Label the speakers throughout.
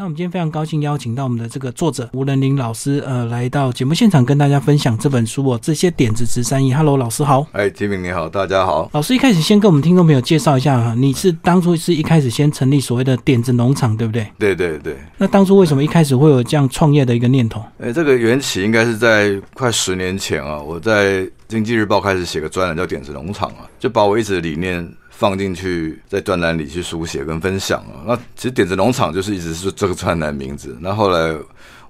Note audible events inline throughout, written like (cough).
Speaker 1: 那我们今天非常高兴邀请到我们的这个作者吴仁林老师，呃，来到节目现场跟大家分享这本书哦，这些点子值三亿。Hello，老师好。
Speaker 2: 哎，金明你好，大家好。
Speaker 1: 老师一开始先跟我们听众朋友介绍一下哈，你是当初是一开始先成立所谓的点子农场，对不对？
Speaker 2: 对对对。
Speaker 1: 那当初为什么一开始会有这样创业的一个念头？
Speaker 2: 哎，这个缘起应该是在快十年前啊，我在经济日报开始写个专栏叫点子农场啊，就把我一直的理念。放进去，在专栏里去书写跟分享啊。那其实点子农场就是一直是这个专栏名字。那后来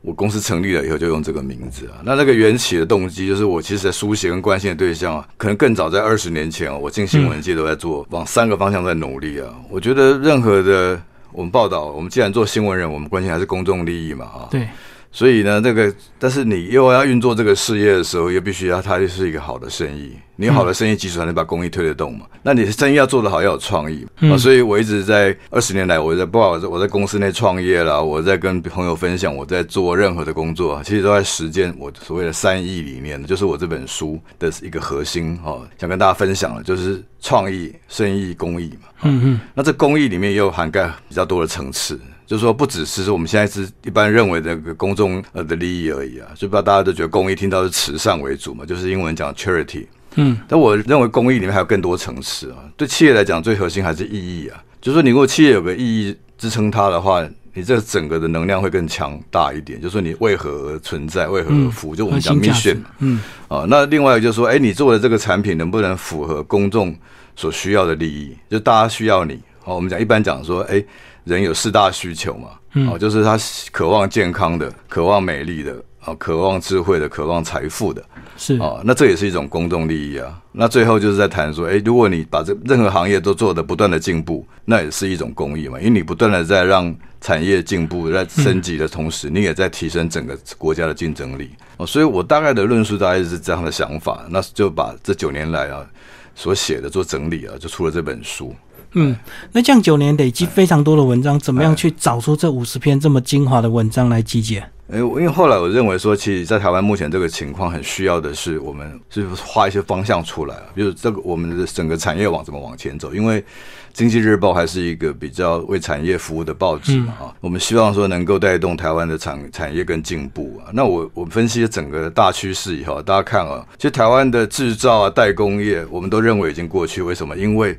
Speaker 2: 我公司成立了以后，就用这个名字啊。那那个缘起的动机，就是我其实在书写跟关心的对象啊，可能更早在二十年前啊，我进新闻界都在做，往三个方向在努力啊。我觉得任何的我们报道，我们既然做新闻人，我们关心还是公众利益嘛啊。
Speaker 1: 对。
Speaker 2: 所以呢，那个但是你又要运作这个事业的时候，又必须要它就是一个好的生意。你好的生意基础才能把公益推得动嘛。那你生意要做得好，要有创意啊。所以我一直在二十年来，我在不管我在我在公司内创业啦，我在跟朋友分享，我在做任何的工作，其实都在实践我所谓的三亿理念，就是我这本书的一个核心哦。想跟大家分享的，就是创意、生意、公益嘛。嗯嗯。那这公益里面也有涵盖比较多的层次。就是说，不只是我们现在是一般认为的个公众呃的利益而已啊，就不知道大家都觉得公益听到是慈善为主嘛，就是英文讲 charity。嗯，但我认为公益里面还有更多层次啊。对企业来讲，最核心还是意义啊。就是说，你如果企业有个意义支撑它的话，你这整个的能量会更强大一点。就是说，你为何而存在，为何而服？就我们讲 mission。嗯。啊，那另外就是说，哎，你做的这个产品能不能符合公众所需要的利益？就大家需要你。好，我们讲一般讲说，哎。人有四大需求嘛，哦，就是他渴望健康的，渴望美丽的，啊，渴望智慧的，渴望财富的，
Speaker 1: 是
Speaker 2: 啊，那这也是一种公众利益啊。那最后就是在谈说，哎，如果你把这任何行业都做的不断的进步，那也是一种公益嘛，因为你不断的在让产业进步，在升级的同时，你也在提升整个国家的竞争力。哦，所以我大概的论述大概是这样的想法，那就把这九年来啊所写的做整理啊，就出了这本书。
Speaker 1: 嗯，那这样九年累积非常多的文章，怎么样去找出这五十篇这么精华的文章来集结？
Speaker 2: 哎，因为后来我认为说，其实，在台湾目前这个情况，很需要的是我们是画一些方向出来，比如这个我们的整个产业往怎么往前走。因为经济日报还是一个比较为产业服务的报纸嘛，啊，我们希望说能够带动台湾的产产业更进步啊。那我我分析整个大趋势以后，大家看啊，其实台湾的制造啊、代工业，我们都认为已经过去。为什么？因为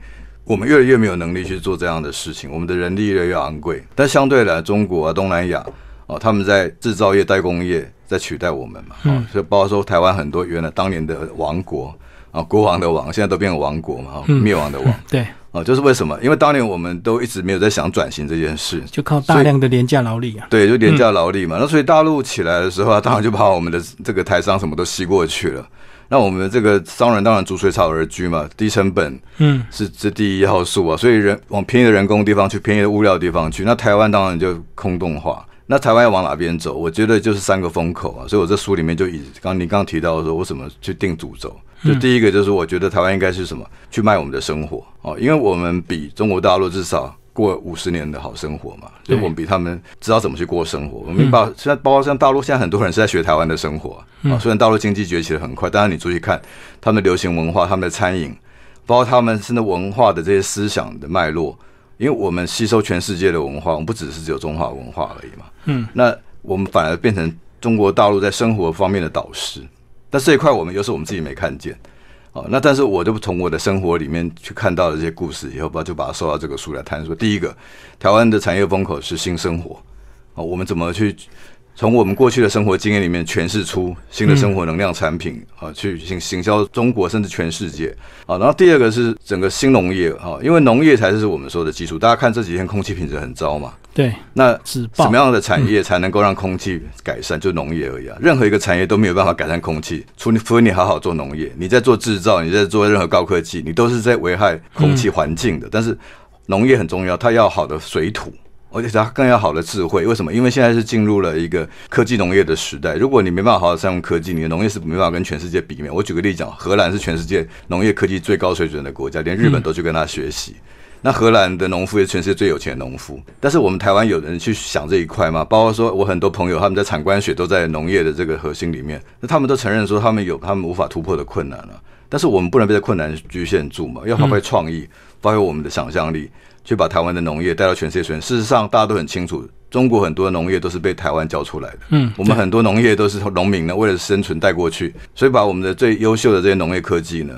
Speaker 2: 我们越来越没有能力去做这样的事情，我们的人力越来越昂贵。但相对来，中国啊、东南亚哦，他们在制造业、代工业在取代我们嘛。嗯。所以包括说台湾很多原来当年的王国啊，国王的王，现在都变成王国嘛，灭亡的王。
Speaker 1: 对。
Speaker 2: 啊，就是为什么？因为当年我们都一直没有在想转型这件事，
Speaker 1: 就靠大量的廉价劳力啊。
Speaker 2: 对，就廉价劳力嘛。那所以大陆起来的时候，当然就把我们的这个台商什么都吸过去了。那我们的这个商人当然逐水草而居嘛，低成本，嗯，是这第一要素啊，所以人往便宜的人工地方去，便宜的物料地方去。那台湾当然就空洞化。那台湾要往哪边走？我觉得就是三个风口啊。所以我这书里面就以刚你刚刚提到说，我怎么去定主轴？就第一个就是我觉得台湾应该是什么？去卖我们的生活哦，因为我们比中国大陆至少。过五十年的好生活嘛，就我们比他们知道怎么去过生活。我们把现在包括像大陆，现在很多人是在学台湾的生活啊。虽然大陆经济崛起的很快，但是你注意看他们的流行文化、他们的餐饮，包括他们甚至文化的这些思想的脉络。因为我们吸收全世界的文化，我们不只是只有中华文化而已嘛。嗯，那我们反而变成中国大陆在生活方面的导师，但这一块我们又是我们自己没看见。哦，那但是我就从我的生活里面去看到了这些故事以后，把就把它收到这个书来谈。说第一个，台湾的产业风口是新生活，哦，我们怎么去？从我们过去的生活经验里面诠释出新的生活能量产品啊，去行行销中国甚至全世界啊。然后第二个是整个新农业啊，因为农业才是我们说的基础。大家看这几天空气品质很糟嘛，
Speaker 1: 对，
Speaker 2: 那什么样的产业才能够让空气改善？就农业而已啊。任何一个产业都没有办法改善空气，除除非你好好做农业。你在做制造，你在做任何高科技，你都是在危害空气环境的。但是农业很重要，它要好的水土。而且它更要好的智慧，为什么？因为现在是进入了一个科技农业的时代。如果你没办法好好善用科技，你的农业是没办法跟全世界比面。我举个例讲，荷兰是全世界农业科技最高水准的国家，连日本都去跟他学习。那荷兰的农夫也是全世界最有钱的农夫。但是我们台湾有人去想这一块吗？包括说我很多朋友他们在产官学都在农业的这个核心里面，那他们都承认说他们有他们无法突破的困难了。但是我们不能被这困难局限住嘛，要发挥创意，发挥我们的想象力。去把台湾的农业带到全世界去。事实上，大家都很清楚，中国很多农业都是被台湾教出来的。嗯，我们很多农业都是农民呢为了生存带过去，所以把我们的最优秀的这些农业科技呢，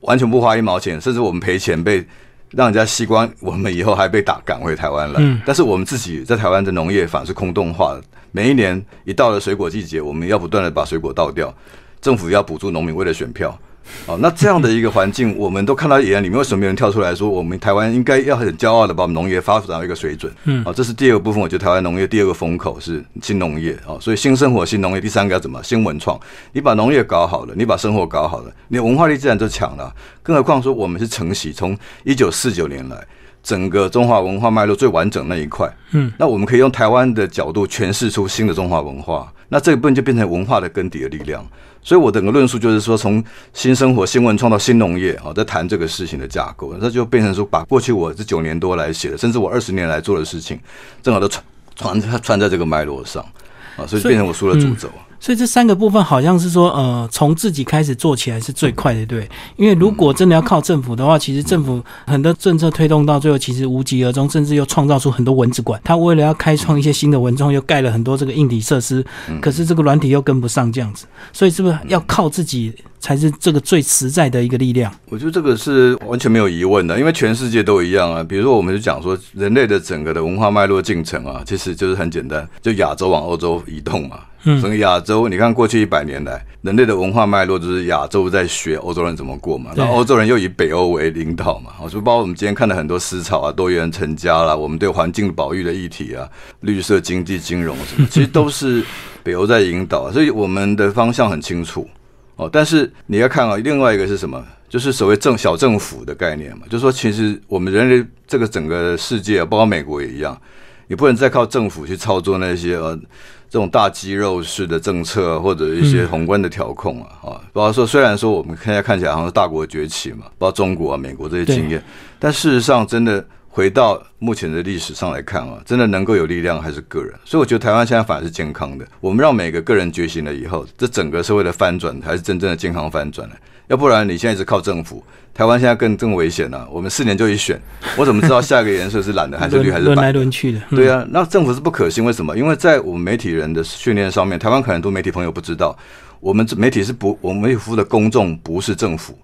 Speaker 2: 完全不花一毛钱，甚至我们赔钱被让人家吸光，我们以后还被打赶回台湾了。嗯，但是我们自己在台湾的农业反而是空洞化的。每一年一到了水果季节，我们要不断的把水果倒掉，政府要补助农民为了选票。(laughs) 哦，那这样的一个环境，我们都看到眼里面，为什么没人跳出来说，我们台湾应该要很骄傲的把我们农业发展到一个水准？嗯，哦，这是第二个部分。我觉得台湾农业第二个风口是新农业哦，所以新生活、新农业。第三个要怎么？新文创。你把农业搞好了，你把生活搞好了，你文化力自然就强了。更何况说，我们是承袭从一九四九年来整个中华文化脉络最完整那一块。嗯，那我们可以用台湾的角度诠释出新的中华文化。那这一部分就变成文化的根底的力量。所以，我整个论述就是说，从新生活、新文创到新农业，啊，在谈这个事情的架构，那就变成说，把过去我这九年多来写的，甚至我二十年来做的事情，正好都传传传在这个脉络上，啊，所以变成我书的主轴。
Speaker 1: 所以这三个部分好像是说，呃，从自己开始做起来是最快的，对。因为如果真的要靠政府的话，其实政府很多政策推动到最后，其实无疾而终，甚至又创造出很多蚊子馆。他为了要开创一些新的文创，又盖了很多这个硬体设施，可是这个软体又跟不上，这样子。所以是不是要靠自己才是这个最实在的一个力量？
Speaker 2: 我觉得这个是完全没有疑问的，因为全世界都一样啊。比如说，我们就讲说，人类的整个的文化脉络进程啊，其实就是很简单，就亚洲往欧洲移动嘛。整个亚洲，你看过去一百年来，人类的文化脉络就是亚洲在学欧洲人怎么过嘛，那欧洲人又以北欧为领导嘛，我说包括我们今天看的很多思潮啊，多元成家啦，我们对环境保育的议题啊，绿色经济、金融什么，(laughs) 其实都是北欧在引导，所以我们的方向很清楚哦。但是你要看啊，另外一个是什么？就是所谓政小政府的概念嘛，就是说其实我们人类这个整个世界，包括美国也一样，你不能再靠政府去操作那些呃。这种大肌肉式的政策或者一些宏观的调控啊，啊，包括说虽然说我们现在看起来好像是大国崛起嘛，包括中国啊、美国这些经验，但事实上真的回到目前的历史上来看啊，真的能够有力量还是个人。所以我觉得台湾现在反而是健康的。我们让每个个人觉醒了以后，这整个社会的翻转才是真正的健康翻转了。要不然你现在是靠政府，台湾现在更更危险了。我们四年就一选，我怎么知道下一个颜色是蓝的还是绿还是白？
Speaker 1: 轮来轮去的。
Speaker 2: 对啊，那政府是不可信，为什么？因为在我们媒体人的训练上面，台湾可能很多媒体朋友不知道，我们媒体是不，我们媒体服务的公众不是政府，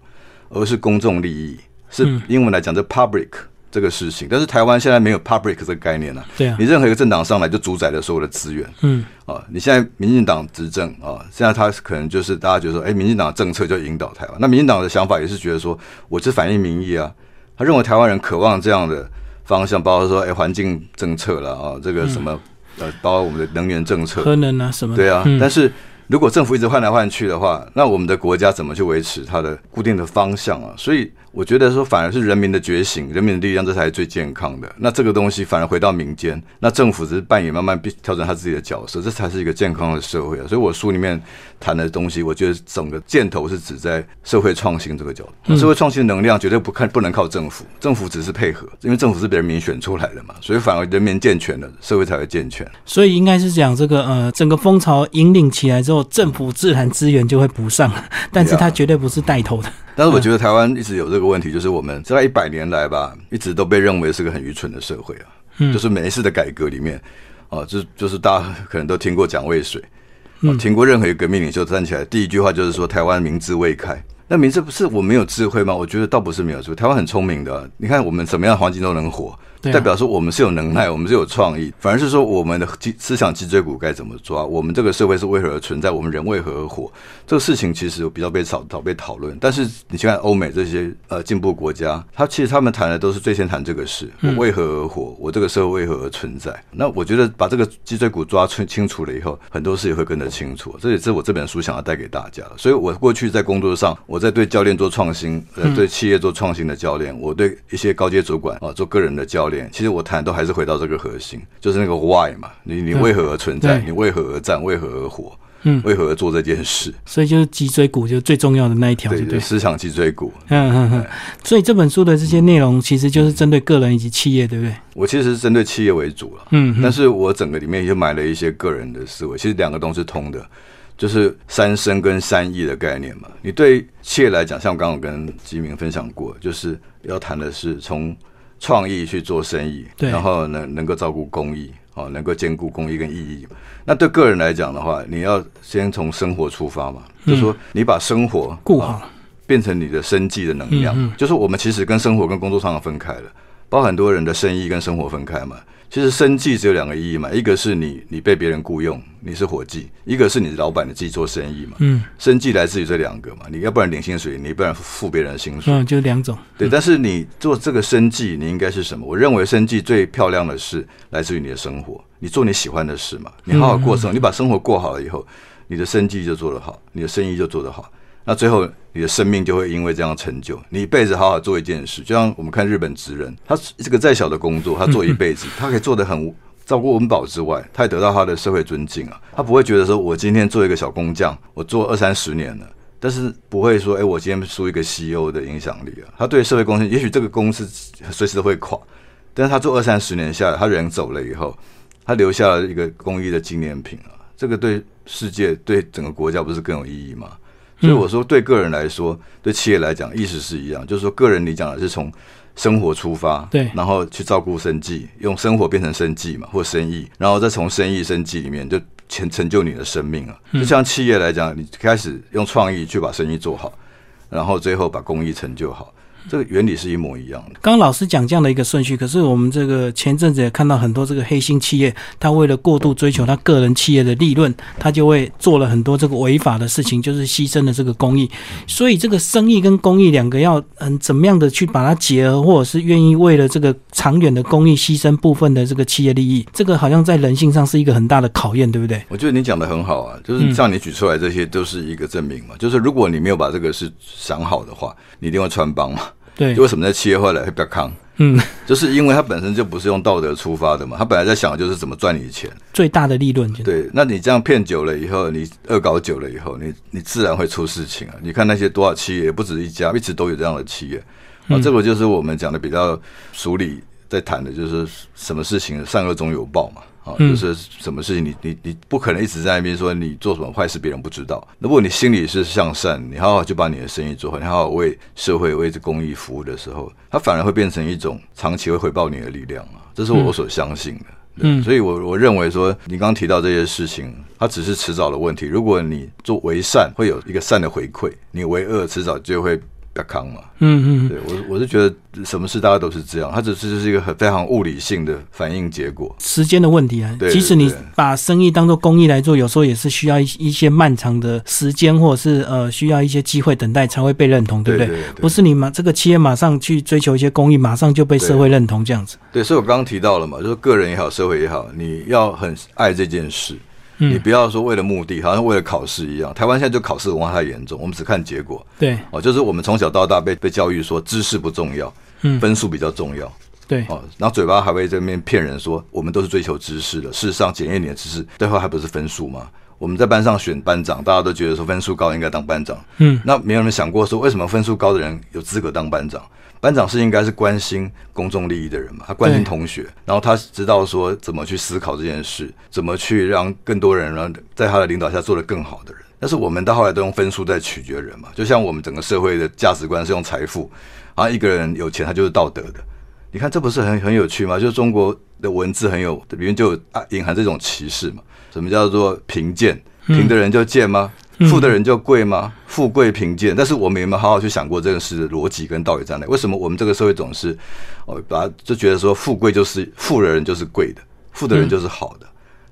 Speaker 2: 而是公众利益，是英文来讲，这 public。这个事情，但是台湾现在没有 public 这个概念了。
Speaker 1: 对啊，
Speaker 2: 你任何一个政党上来就主宰了所有的资源。嗯，啊，你现在民进党执政啊，现在他可能就是大家觉得说，哎，民进党政策就引导台湾。那民进党的想法也是觉得说，我是反映民意啊。他认为台湾人渴望这样的方向，包括说，哎，环境政策了啊，这个什么呃，包括我们的能源政策、
Speaker 1: 核能啊什么。
Speaker 2: 对啊，但是如果政府一直换来换去的话，那我们的国家怎么去维持它的固定的方向啊？所以。我觉得说反而是人民的觉醒，人民的力量，这才是最健康的。那这个东西反而回到民间，那政府只是扮演慢慢调整他自己的角色，这才是一个健康的社会啊。所以我书里面谈的东西，我觉得整个箭头是指在社会创新这个角度。社会创新的能量绝对不看不能靠政府，政府只是配合，因为政府是别人民选出来的嘛。所以反而人民健全了，社会才会健全。
Speaker 1: 所以应该是讲这个呃，整个风潮引领起来之后，政府自然资源就会补上，但是它绝对不是带头的。
Speaker 2: 但是我觉得台湾一直有这个问题，就是我们在一百年来吧，一直都被认为是个很愚蠢的社会啊。嗯，就是每一次的改革里面，啊，就就是大家可能都听过蒋渭水，听过任何一个革命领袖站起来，第一句话就是说台湾民智未开。那民智不是我没有智慧吗？我觉得倒不是没有智慧，台湾很聪明的。你看我们怎么样的环境都能活。代表说我们是有能耐，我们是有创意，反而是说我们的思想脊椎骨该怎么抓？我们这个社会是为何而存在？我们人为何而活？这个事情其实比较被少少被讨论。但是你去看欧美这些呃进步国家，他其实他们谈的都是最先谈这个事：我为何而活？我这个社会为何而存在？那我觉得把这个脊椎骨抓清清楚了以后，很多事也会跟着清楚。这也是我这本书想要带给大家。所以我过去在工作上，我在对教练做创新，呃，对企业做创新的教练，我对一些高阶主管啊做个人的教。其实我谈都还是回到这个核心，就是那个 why 嘛，你你为何而存在？你为何而战？为何而活？嗯，为何而做这件事？
Speaker 1: 所以就是脊椎骨，就是最重要的那一条，
Speaker 2: 对对，思想脊椎骨。
Speaker 1: 嗯嗯嗯。所以这本书的这些内容，其实就是针对个人以及企业，对不对？
Speaker 2: 我其实是针对企业为主了，嗯，但是我整个里面也买了一些个人的思维，其实两个都是通的，就是三生跟三意的概念嘛。你对企业来讲，像我刚刚跟吉明分享过，就是要谈的是从。创意去做生意，然后能能够照顾公益，哦，能够兼顾公益跟意义。那对个人来讲的话，你要先从生活出发嘛，就说你把生活哦
Speaker 1: 顾好。了，
Speaker 2: 变成你的生计的能量，
Speaker 1: 嗯。嗯
Speaker 2: 就是我们其实跟生活跟工作常常分开了，包括很多人的生意跟生活分开嘛。其实生计只有两个意义嘛，一个是你你被别人雇佣，你是伙计；一个是你是老板，你自己做生意嘛。
Speaker 1: 嗯
Speaker 2: 生计来自于这两个嘛，你要不然领薪水，你不然付别人的薪水。
Speaker 1: 嗯，就两种，
Speaker 2: 对，但是你做这个生计，你应该是什么？我认为生计最漂亮的是来自于你的生活，你做你喜欢的事嘛，你好好过生活，你把生活过好了以后，你的生计就做得好，你的生意就做得好，那最后你的生命就会因为这样成就。你一辈子好好做一件事，就像我们看日本职人，他这个再小的工作，他做一辈子，他可以做的很。照顾温饱之外，他也得到他的社会尊敬啊。他不会觉得说，我今天做一个小工匠，我做二三十年了，但是不会说，哎、我今天输一个 CEO 的影响力啊。他对社会贡献，也许这个公司随时都会垮，但是他做二三十年下来，他人走了以后，他留下了一个公益的纪念品啊。这个对世界、对整个国家不是更有意义吗？所以我说，对个人来说，对企业来讲，意思是一样，就是说，个人你讲的是从生活出发，
Speaker 1: 对
Speaker 2: 然后去照顾生计，用生活变成生计嘛，或生意，然后再从生意、生计里面就成成就你的生命啊。就像企业来讲，你开始用创意去把生意做好，然后最后把公益成就好，这个原理是一模一样的。
Speaker 1: 刚刚老师讲这样的一个顺序，可是我们这个前阵子也看到很多这个黑心企业，他为了过度追求他个人企业的利润，他就会做了很多这个违法的事情，就是牺牲了这个公益。所以这个生意跟公益两个要嗯怎么样的去把它结合，或者是愿意为了这个长远的公益牺牲部分的这个企业利益，这个好像在人性上是一个很大的考验，对不对？
Speaker 2: 我觉得你讲的很好啊，就是像你举出来这些都是一个证明嘛。就是如果你没有把这个事想好的话，你一定会穿帮嘛。
Speaker 1: 对
Speaker 2: 就，为什么在企业后来会比较康？
Speaker 1: 嗯，
Speaker 2: 就是因为他本身就不是用道德出发的嘛，他本来在想的就是怎么赚你的钱。
Speaker 1: 最大的利润就
Speaker 2: 对，那你这样骗久了以后，你恶搞久了以后，你你自然会出事情啊！你看那些多少企业，也不止一家，一直都有这样的企业。啊，这个就是我们讲的比较俗理在谈的，就是什么事情善恶终有报嘛。啊，
Speaker 1: 嗯
Speaker 2: 就是什么事情你你你不可能一直在那边说你做什么坏事别人不知道。如果你心里是向善，你好好去把你的生意做好，你好好为社会为这公益服务的时候，它反而会变成一种长期会回报你的力量啊！这是我所相信的。
Speaker 1: 嗯
Speaker 2: 所以我我认为说，你刚刚提到这些事情，它只是迟早的问题。如果你做为善，会有一个善的回馈；你为恶，迟早就会康嘛。
Speaker 1: 嗯嗯
Speaker 2: 对我我是觉得什么事大家都是这样，它只是就是一个很非常物理性的反应结果。
Speaker 1: 时间的问题啊。
Speaker 2: 对
Speaker 1: 即使你把生意当做公益来做，有时候也是需要一一些漫长的时间，或者是呃需要一些机会等待才会被认同，对不
Speaker 2: 对
Speaker 1: 不是你马这个企业马上去追求一些公益，马上就被社会认同这样子。
Speaker 2: 对，所以我刚刚提到了嘛，就是个人也好，社会也好，你要很爱这件事，
Speaker 1: 嗯
Speaker 2: 你不要说为了目的，好像为了考试一样。台湾现在就考试文化太严重，我们只看结果
Speaker 1: 对
Speaker 2: 哦，就是我们从小到大被被教育说知识不重要，
Speaker 1: 嗯
Speaker 2: 分数比较重要。
Speaker 1: 对，
Speaker 2: 哦，然后嘴巴还会在那边骗人说我们都是追求知识的，事实上检验你的知识，最后还不是分数吗？我们在班上选班长，大家都觉得说分数高应该当班长，
Speaker 1: 嗯，
Speaker 2: 那没有人想过说为什么分数高的人有资格当班长？班长是应该是关心公众利益的人嘛，他关心同学，然后他知道说怎么去思考这件事，怎么去让更多人让在他的领导下做得更好的人。但是我们到后来都用分数在取决人嘛，就像我们整个社会的价值观是用财富，然后一个人有钱他就是道德的，你看这不是很很有趣吗？就是中国的文字很有里面就有啊隐含这种歧视嘛。什么叫做贫贱？贫的人就贱吗？富的人就贵吗？富贵贫贱？但是我们有没有好好去想过这个事的逻辑跟道理在哪里？为什么我们这个社会总是哦，把就觉得说富贵就是富的人就是贵的，富的人就是好的？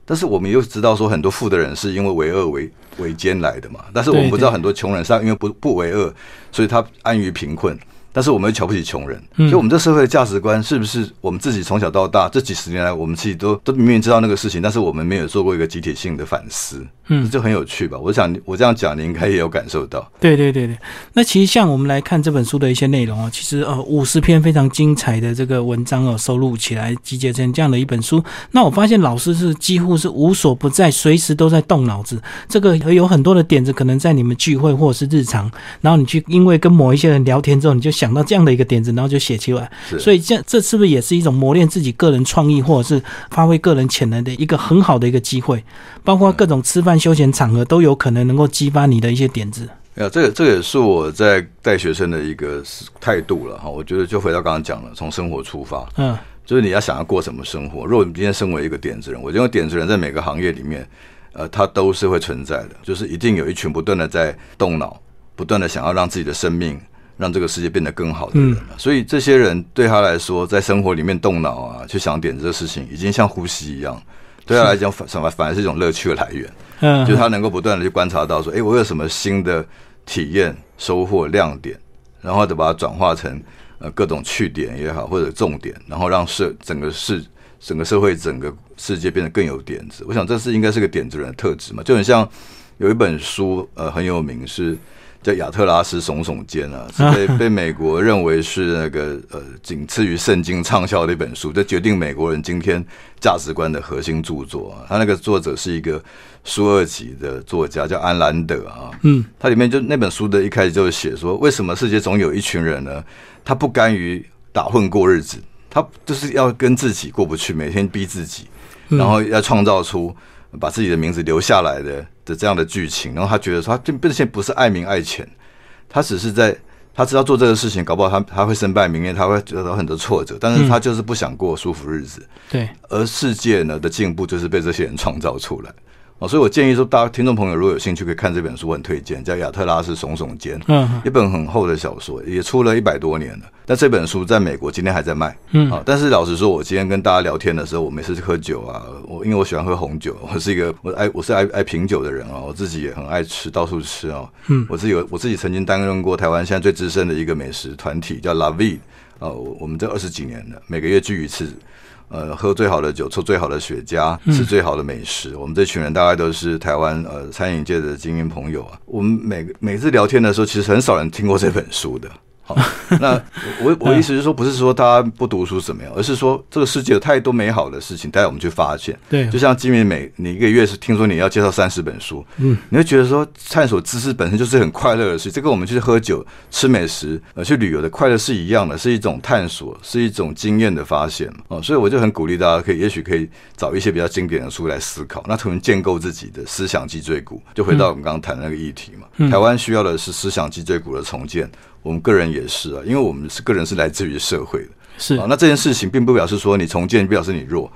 Speaker 2: 但是我们又知道说很多富的人是因为为恶为为奸来的嘛，但是我们不知道很多穷人是他因为不不为恶，所以他安于贫困。但是我们又瞧不起穷人，所以我们这社会的价值观是不是我们自己从小到大这几十年来，我们自己都都明明知道那个事情，但是我们没有做过一个集体性的反思，
Speaker 1: 嗯
Speaker 2: 这就很有趣吧？我想我这样讲，你应该也有感受到。
Speaker 1: 对对对对，那其实像我们来看这本书的一些内容啊，其实呃五十篇非常精彩的这个文章哦，收录起来集结成这样的一本书。那我发现老师是几乎是无所不在，随时都在动脑子。这个有很多的点子，可能在你们聚会或者是日常，然后你去因为跟某一些人聊天之后，你就想到这样的一个点子，然后就写出来。所以这这是不是也是一种磨练自己个人创意或者是发挥个人潜能的一个很好的一个机会？包括各种吃饭休闲场合都有可能能够激发你的一些点子。
Speaker 2: 呀，这个这个也是我在带学生的一个态度了哈。我觉得就回到刚刚讲了，从生活出发，嗯，就是你要想要过什么生活。如果你今天身为一个点子人，我认为点子人在每个行业里面，呃，他都是会存在的，就是一定有一群不断的在动脑，不断的想要让自己的生命。让这个世界变得更好的人所以这些人对他来说，在生活里面动脑啊，去想点子的事情，已经像呼吸一样，对他来讲反反反而是一种乐趣的来源。(laughs) 嗯，就他能够不断的去观察到说，哎，我有什么新的体验、收获、亮点，然后得把它转化成呃各种趣点也好，或者重点，然后让社整个世整个社会整个世界变得更有点子。我想这是应该是个点子人的特质嘛，就很像有一本书呃很有名是。叫亚特拉斯耸耸肩啊，是被 (laughs) 被美国认为是那个呃仅次于圣经畅销的一本书，这决定美国人今天价值观的核心著作啊。他那个作者是一个苏二级的作家，叫安兰德啊。嗯，他里面就那本书的一开始就是写说，为什么世界总有一群人呢？他不甘于打混过日子，他就是要跟自己过不去，每天逼自己，然后要创造出把自己的名字留下来的。的这样的剧情，然后他觉得说，他并现不是爱民爱钱，他只是在他知道做这个事情，搞不好他他会身败名裂，他会得到很多挫折，但是他就是不想过舒服日子。
Speaker 1: 对，
Speaker 2: 而世界呢的进步就是被这些人创造出来。哦，所以我建议说，大家听众朋友如果有兴趣，可以看这本书，我很推荐，叫《亚特拉斯耸耸肩》，嗯，一本很厚的小说，也出了一百多年了。但这本书在美国今天还在卖，嗯，啊，但是老实说，我今天跟大家聊天的时候，我每次喝酒啊，我因为我喜欢喝红酒，我是一个我爱我是爱爱品酒的人啊，我自己也很爱吃，到处吃啊，嗯，我自己有我自己曾经担任过台湾现在最资深的一个美食团体，叫 La V，啊，我们这二十几年了，每个月聚一次。呃，喝最好的酒，抽最好的雪茄，吃最好的美食。我们这群人大概都是台湾呃餐饮界的精英朋友啊。我们每每次聊天的时候，其实很少人听过这本书的。那我 (laughs) 我意思是说，不是说大家不读书怎么样，而是说这个世界有太多美好的事情带我们去发现。
Speaker 1: 对，
Speaker 2: 就像金明每你一个月是听说你要介绍三十本书，嗯，你会觉得说探索知识本身就是很快乐的事，这跟我们去喝酒、吃美食、呃去旅游的快乐是一样的，是一种探索，是一种经验的发现哦。所以我就很鼓励大家，可以也许可以找一些比较经典的书来思考，那可能建构自己的思想脊椎骨。就回到我们刚刚谈的那个议题嘛，台湾需要的是思想脊椎骨的重建。我们个人也是啊，因为我们是个人是来自于社会的，
Speaker 1: 是
Speaker 2: 啊。那这件事情并不表示说你重建，表示你弱，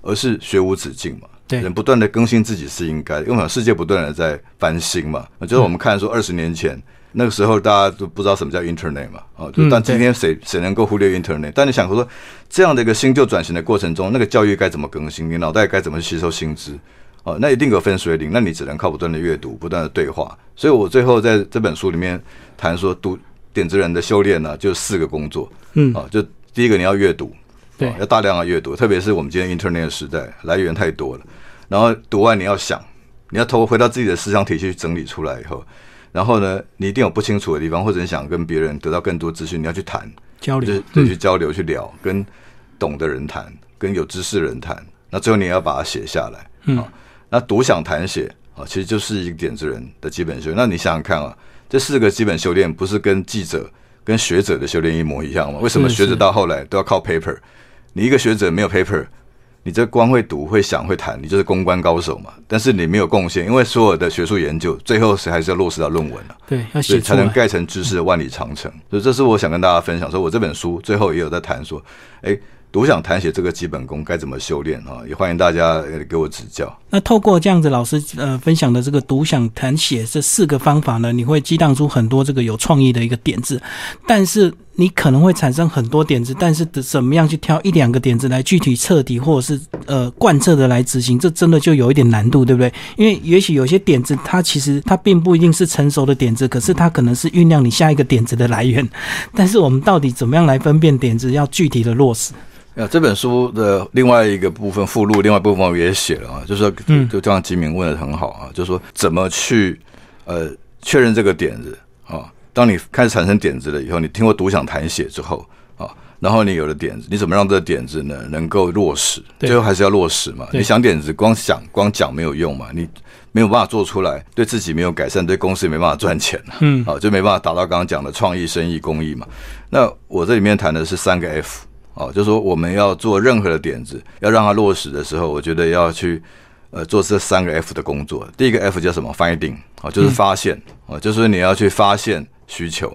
Speaker 2: 而是学无止境嘛。
Speaker 1: 对，
Speaker 2: 人不断的更新自己是应该，因为世界不断的在翻新嘛。就是我们看说二十年前那个时候大家都不知道什么叫 Internet 嘛，啊，但今天谁谁能够忽略 Internet？但你想说这样的一个新旧转型的过程中，那个教育该怎么更新？你脑袋该怎么吸收新知？哦，那一定有分水岭，那你只能靠不断的阅读，不断的对话。所以我最后在这本书里面谈说读。点子人的修炼呢，就四个工作，嗯啊，就第一个你要阅读，
Speaker 1: 对，
Speaker 2: 要大量的阅读，特别是我们今天 Internet 时代，来源太多了。然后读完你要想，你要投回到自己的思想体系去整理出来以后，然后呢，你一定有不清楚的地方，或者你想跟别人得到更多资讯，你要去谈
Speaker 1: 交流，
Speaker 2: 对，去交流去聊，跟懂的人谈，跟有知识的人谈。那最后你也要把它写下来，嗯，那独想谈写啊，其实就是一个点子人的基本修。那你想想看啊。这四个基本修炼不是跟记者、跟学者的修炼一模一样吗？为什么学者到后来都要靠 paper？你一个学者没有 paper，你这光会读、会想、会谈，你就是公关高手嘛？但是你没有贡献，因为所有的学术研究最后是还是要落实到论文
Speaker 1: 啊。对，要写
Speaker 2: 才能盖成知识的万里长城。所以这是我想跟大家分享，说我这本书最后也有在谈说，哎。独享弹写这个基本功该怎么修炼啊？也欢迎大家给我指教。
Speaker 1: 那透过这样子老师呃分享的这个独享弹写这四个方法呢，你会激荡出很多这个有创意的一个点子，但是你可能会产生很多点子，但是怎么样去挑一两个点子来具体彻底或者是呃贯彻的来执行，这真的就有一点难度，对不对？因为也许有些点子它其实它并不一定是成熟的点子，可是它可能是酝酿你下一个点子的来源。但是我们到底怎么样来分辨点子要具体的落实？
Speaker 2: 啊，这本书的另外一个部分附录，另外部分我也写了啊，就是说，就这样，吉明问的很好啊，就是说怎么去呃确认这个点子啊？当你开始产生点子了以后，你听过独享谈写之后啊，然后你有了点子，你怎么让这个点子呢能够落实？最后还是要落实嘛。你想点子，光想光讲没有用嘛，你没有办法做出来，对自己没有改善，对公司也没办法赚钱嗯，啊，就没办法达到刚刚讲的创意、生意、公益嘛。那我这里面谈的是三个 F。啊，就是说我们要做任何的点子，要让它落实的时候，我觉得要去呃做这三个 F 的工作。第一个 F 叫什么？Finding 啊，就是发现啊，就是你要去发现需求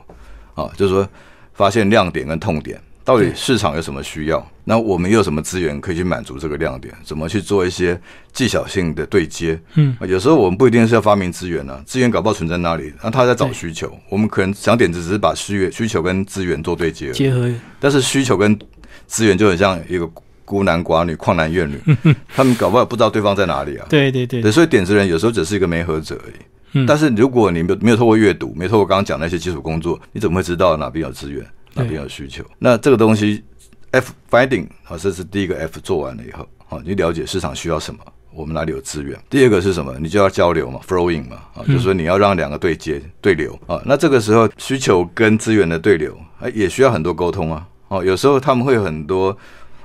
Speaker 2: 啊，就是说发现亮点跟痛点。到底市场有什么需要？那我们又有什么资源可以去满足这个亮点？怎么去做一些技巧性的对接？嗯，有时候我们不一定是要发明资源呢，资源搞不好存在那里，那他在找需求。我们可能想点子只是把需需求跟资源做对接，
Speaker 1: 结合。
Speaker 2: 但是需求跟资源就很像一个孤男寡女、旷男怨女，(laughs) 他们搞不好不知道对方在哪里啊。
Speaker 1: 对对对，
Speaker 2: 所以点子人有时候只是一个媒合者而已。嗯，但是如果你没有没有透过阅读，没透过刚刚讲那些基础工作，你怎么会知道哪边有资源？哪边有需求？那这个东西，F finding 好，这是第一个 F 做完了以后，好，你了解市场需要什么，我们哪里有资源。第二个是什么？你就要交流嘛，flowing 嘛，啊，就是说你要让两个对接对流啊。那这个时候需求跟资源的对流，哎，也需要很多沟通啊。哦，有时候他们会有很多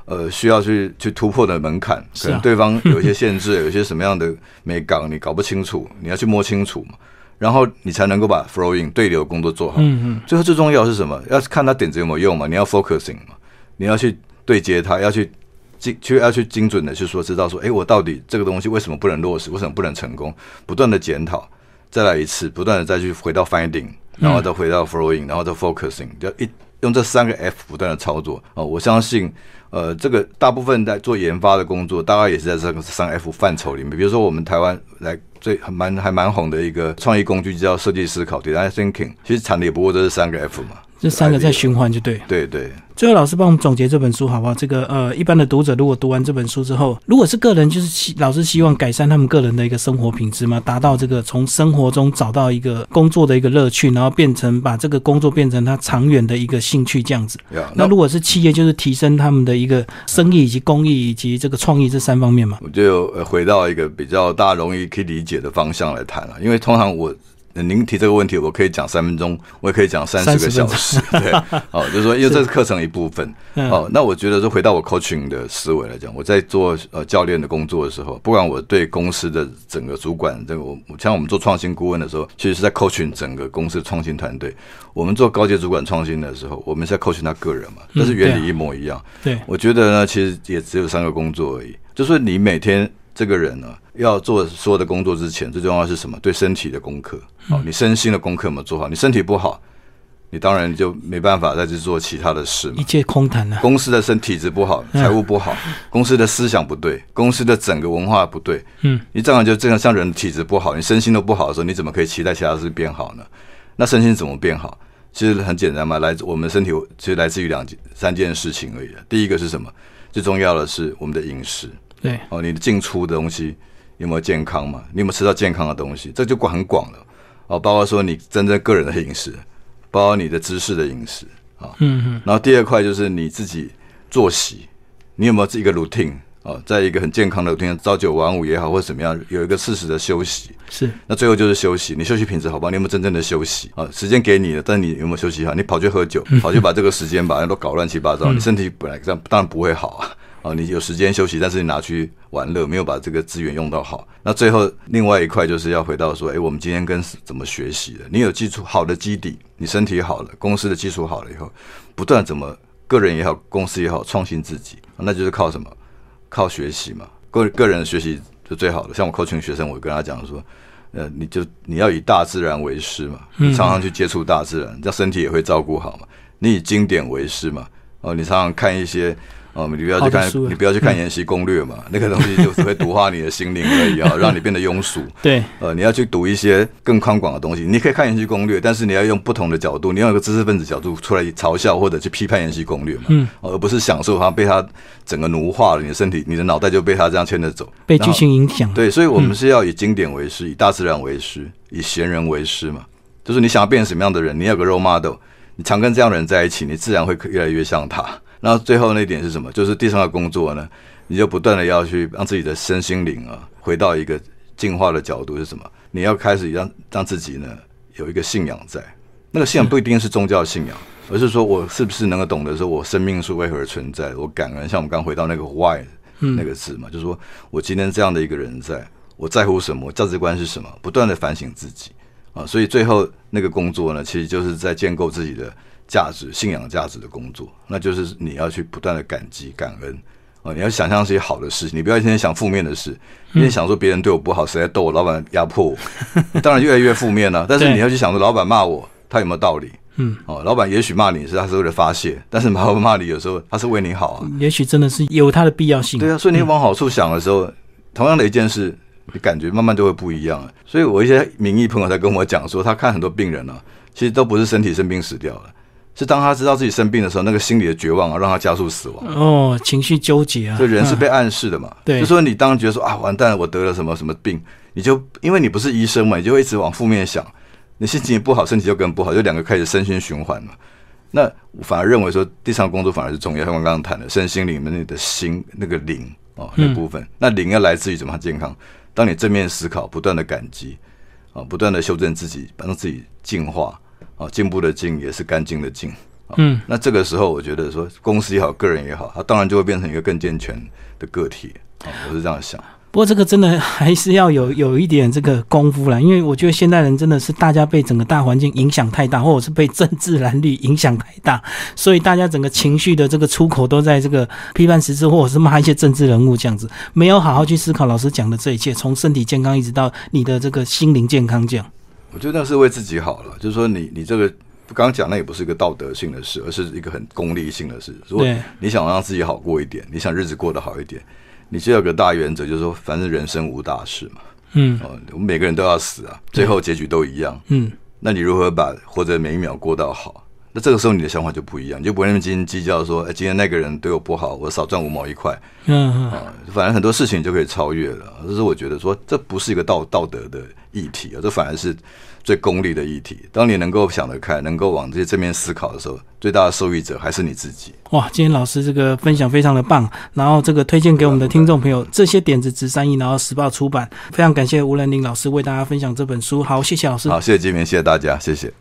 Speaker 2: 呃需要去去突破的门槛，可能对方有一些限制，(laughs) 有一些什么样的美感你搞不清楚，你要去摸清楚嘛。然后你才能够把 flowing 对流工作做好。嗯嗯。最后最重要是什么？要看他点子有没有用嘛？你要 focusing 嘛？你要去对接他，要去精，就要去精准的去说，知道说，哎，我到底这个东西为什么不能落实？为什么不能成功？不断的检讨，再来一次，不断的再去回到 finding，然后再回到 flowing，然后再 focusing，就一用这三个 F 不断的操作啊！我相信，呃，这个大部分在做研发的工作，大概也是在这个三 F 范畴里面。比如说，我们台湾来。最蛮还蛮红的一个创意工具叫设计思考 （design thinking），其实产的也不过这是三个 F 嘛。
Speaker 1: 这三个在循环就对。
Speaker 2: 对对。
Speaker 1: 最后，老师帮我们总结这本书好不好？这个呃，一般的读者如果读完这本书之后，如果是个人，就是希老师希望改善他们个人的一个生活品质嘛，达到这个从生活中找到一个工作的一个乐趣，然后变成把这个工作变成他长远的一个兴趣这样子。那如果是企业，就是提升他们的一个生意以及公益以及这个创意这三方面嘛。
Speaker 2: 我就回到一个比较大容易可以理解的方向来谈了，因为通常我。您提这个问题，我可以讲三分钟，我也可以讲三十个小时。(laughs) 对，哦，就是说，因为这是课程一部分。哦，那我觉得，说回到我 coaching 的思维来讲，我在做呃教练的工作的时候，不管我对公司的整个主管，这个我像我们做创新顾问的时候，其实是在 coaching 整个公司创新团队。我们做高级主管创新的时候，我们是在 coaching 他个人嘛，但是原理一模一样。
Speaker 1: 对，
Speaker 2: 我觉得呢，其实也只有三个工作而已，就是你每天。这个人呢，要做所有的工作之前，最重要是什么？对身体的功课。好，你身心的功课有没有做好？你身体不好，你当然就没办法再去做其他的事。
Speaker 1: 一切空谈了。
Speaker 2: 公司的身体质不好，财务不好，公司的思想不对，公司的整个文化不对。嗯，你这样就这样，像人体质不好，你身心都不好的时候，你怎么可以期待其他事变好呢？那身心怎么变好？其实很简单嘛，来自我们身体其实来自于两件、三件事情而已。第一个是什么？最重要的是我们的饮食。
Speaker 1: 对
Speaker 2: 哦，你的进出的东西有没有健康嘛？你有没有吃到健康的东西？这就广很广了哦，包括说你真正个人的饮食，包括你的知识的饮食啊。嗯嗯。然后第二块就是你自己作息，你有没有一个 routine 哦，在一个很健康的 routine，朝九晚五也好，或者怎么样，有一个适时的休息。
Speaker 1: 是。
Speaker 2: 那最后就是休息，你休息品质好不好？你有没有真正的休息啊？时间给你了，但你有没有休息好？你跑去喝酒，跑去把这个时间把人都搞乱七八糟，你身体本来这样当然不会好啊。哦，你有时间休息，但是你拿去玩乐，没有把这个资源用到好。那最后另外一块就是要回到说，哎，我们今天跟怎么学习的？你有基础好的基底，你身体好了，公司的基础好了以后，不断怎么个人也好，公司也好，创新自己，那就是靠什么？靠学习嘛。个个人学习就最好的。像我 coaching 学生，我跟他讲说，呃，你就你要以大自然为师嘛，你常常去接触大自然，这身体也会照顾好嘛。你以经典为师嘛，哦，你常常看一些。哦，你不要去看，你不要去看《延禧攻略》嘛，那个东西就是会毒化你的心灵而已啊，(laughs) 让你变得庸俗。
Speaker 1: 对，
Speaker 2: 呃，你要去读一些更宽广的东西。你可以看《延禧攻略》，但是你要用不同的角度，你要一个知识分子角度出来嘲笑或者去批判《延禧攻略》嘛，嗯，而不是享受它被它整个奴化了你的身体，你的脑袋就被它这样牵着走，
Speaker 1: 被剧情影响。
Speaker 2: 对，所以我们是要以经典为师，以大自然为师，以贤人为师嘛。就是你想要变成什么样的人，你有个 role model，你常跟这样的人在一起，你自然会越来越像他。那最后那一点是什么？就是第三个工作呢，你就不断的要去让自己的身心灵啊，回到一个进化的角度是什么？你要开始让让自己呢有一个信仰在，那个信仰不一定是宗教信仰，而是说我是不是能够懂得说我生命是为何而存在？我感恩，像我们刚回到那个 why 那个字嘛，就是说我今天这样的一个人，在我在乎什么？价值观是什么？不断的反省自己啊，所以最后那个工作呢，其实就是在建构自己的。价值、信仰价值的工作，那就是你要去不断的感激、感恩哦，你要想象是些好的事情，你不要天天想负面的事，天天想说别人对我不好，谁在逗我，老板压迫我，(laughs) 当然越来越负面了。但是你要去想说，老板骂我，他有没有道理？嗯，哦，老板也许骂你是他是为了发泄，(laughs) 但是骂不骂你，有时候他是为你好啊。
Speaker 1: 也许真的是有他的必要性。
Speaker 2: 对啊，所以你往好处想的时候，同样的一件事，你感觉慢慢就会不一样。所以我一些名医朋友在跟我讲说，他看很多病人啊，其实都不是身体生病死掉了。是当他知道自己生病的时候，那个心理的绝望啊，让他加速死亡。
Speaker 1: 哦，情绪纠结啊。
Speaker 2: 所以人是被暗示的嘛。
Speaker 1: 对。
Speaker 2: 就说你当觉得说啊，完蛋了，我得了什么什么病，你就因为你不是医生嘛，你就会一直往负面想。你心情不好，身体就更不好，就两个开始身心循环嘛。那反而认为说，第三工作反而是重要。像我刚刚谈的，身心里面你的心那个灵哦那部分，那灵要来自于怎么健康？当你正面思考，不断的感激啊，不断的修正自己，帮自己进化。啊，进步的进也是干净的净。嗯，那这个时候，我觉得说公司也好，个人也好，他当然就会变成一个更健全的个体。啊，我是这样想。
Speaker 1: 不过这个真的还是要有有一点这个功夫啦，因为我觉得现代人真的是大家被整个大环境影响太大，或者是被政治蓝绿影响太大，所以大家整个情绪的这个出口都在这个批判实质，或者是骂一些政治人物这样子，没有好好去思考老师讲的这一切，从身体健康一直到你的这个心灵健康这样。
Speaker 2: 我觉得那是为自己好了，就是说你你这个刚刚讲那也不是一个道德性的事，而是一个很功利性的事。如果你想让自己好过一点，你想日子过得好一点，你就有个大原则，就是说反正人生无大事嘛。嗯，哦，我们每个人都要死啊，最后结局都一样。嗯，那你如何把活着每一秒过到好？那这个时候你的想法就不一样，你就不会那么斤斤计较说，哎，今天那个人对我不好，我少赚五毛一块。嗯啊，反正很多事情就可以超越了。这是我觉得说，这不是一个道道德的议题啊，这反而是最功利的议题。当你能够想得开，能够往这些正面思考的时候，最大的受益者还是你自己。
Speaker 1: 哇，今天老师这个分享非常的棒，然后这个推荐给我们的听众朋友，这些点子值三亿，然后时报出版，非常感谢吴仁林老师为大家分享这本书。好，谢谢老师。
Speaker 2: 好，谢谢金明，谢谢大家，谢谢。